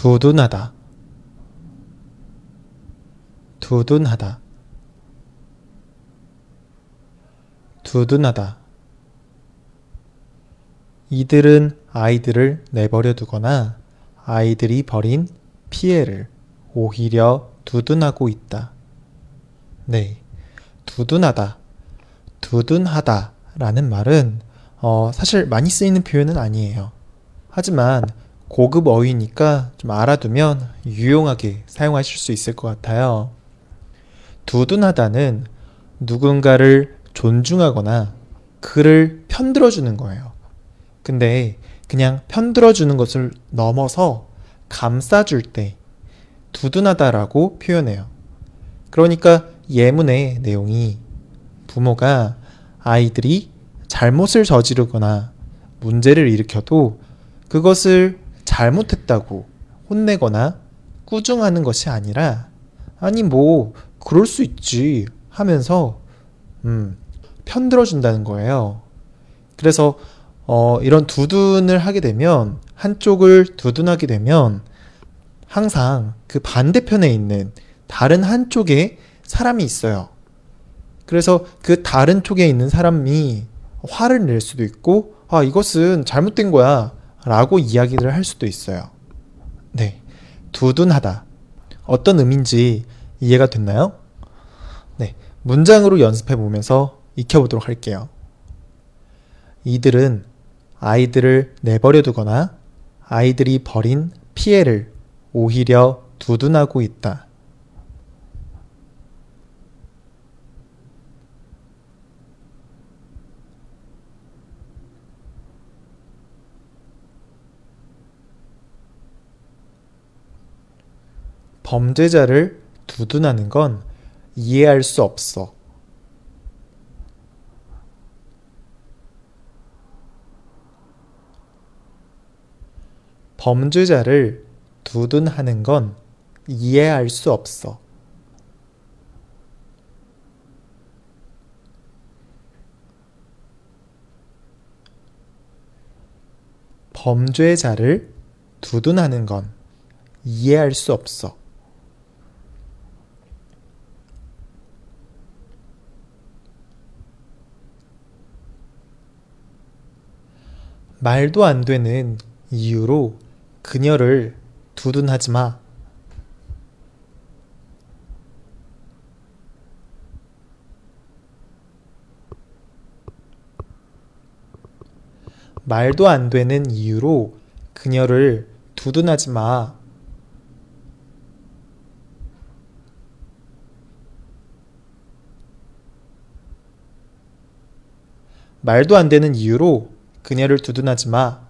두둔하다 두둔하다 두둔하다 이들은 아이들을 내버려 두거나 아이들이 벌인 피해를 오히려 두둔하고 있다. 네. 두둔하다. 두둔하다 라는 말은 어, 사실 많이 쓰이는 표현은 아니에요. 하지만 고급 어휘니까 좀 알아두면 유용하게 사용하실 수 있을 것 같아요. 두둔하다는 누군가를 존중하거나 그를 편들어주는 거예요. 근데 그냥 편들어주는 것을 넘어서 감싸줄 때 두둔하다라고 표현해요. 그러니까 예문의 내용이 부모가 아이들이 잘못을 저지르거나 문제를 일으켜도 그것을 잘못했다고 혼내거나 꾸중하는 것이 아니라 아니 뭐 그럴 수 있지 하면서 음, 편들어 준다는 거예요. 그래서 어, 이런 두둔을 하게 되면 한쪽을 두둔하게 되면 항상 그 반대편에 있는 다른 한쪽에 사람이 있어요. 그래서 그 다른 쪽에 있는 사람이 화를 낼 수도 있고, 아, 이것은 잘못된 거야. 라고 이야기를 할 수도 있어요. 네. 두둔하다. 어떤 의미인지 이해가 됐나요? 네. 문장으로 연습해 보면서 익혀보도록 할게요. 이들은 아이들을 내버려 두거나 아이들이 벌인 피해를 오히려 두둔하고 있다. 범죄자를 두둔하는 건 이해할 수 없어. 범죄자를 두둔하는 건 이해할 수 없어. 범죄자를 두둔하는 건 이해할 수 없어. 말도 안 되는 이유로 그녀를 두둔하지 마. 말도 안 되는 이유로 그녀를 두둔하지 마. 말도 안 되는 이유로 그녀를 두둔하지 마.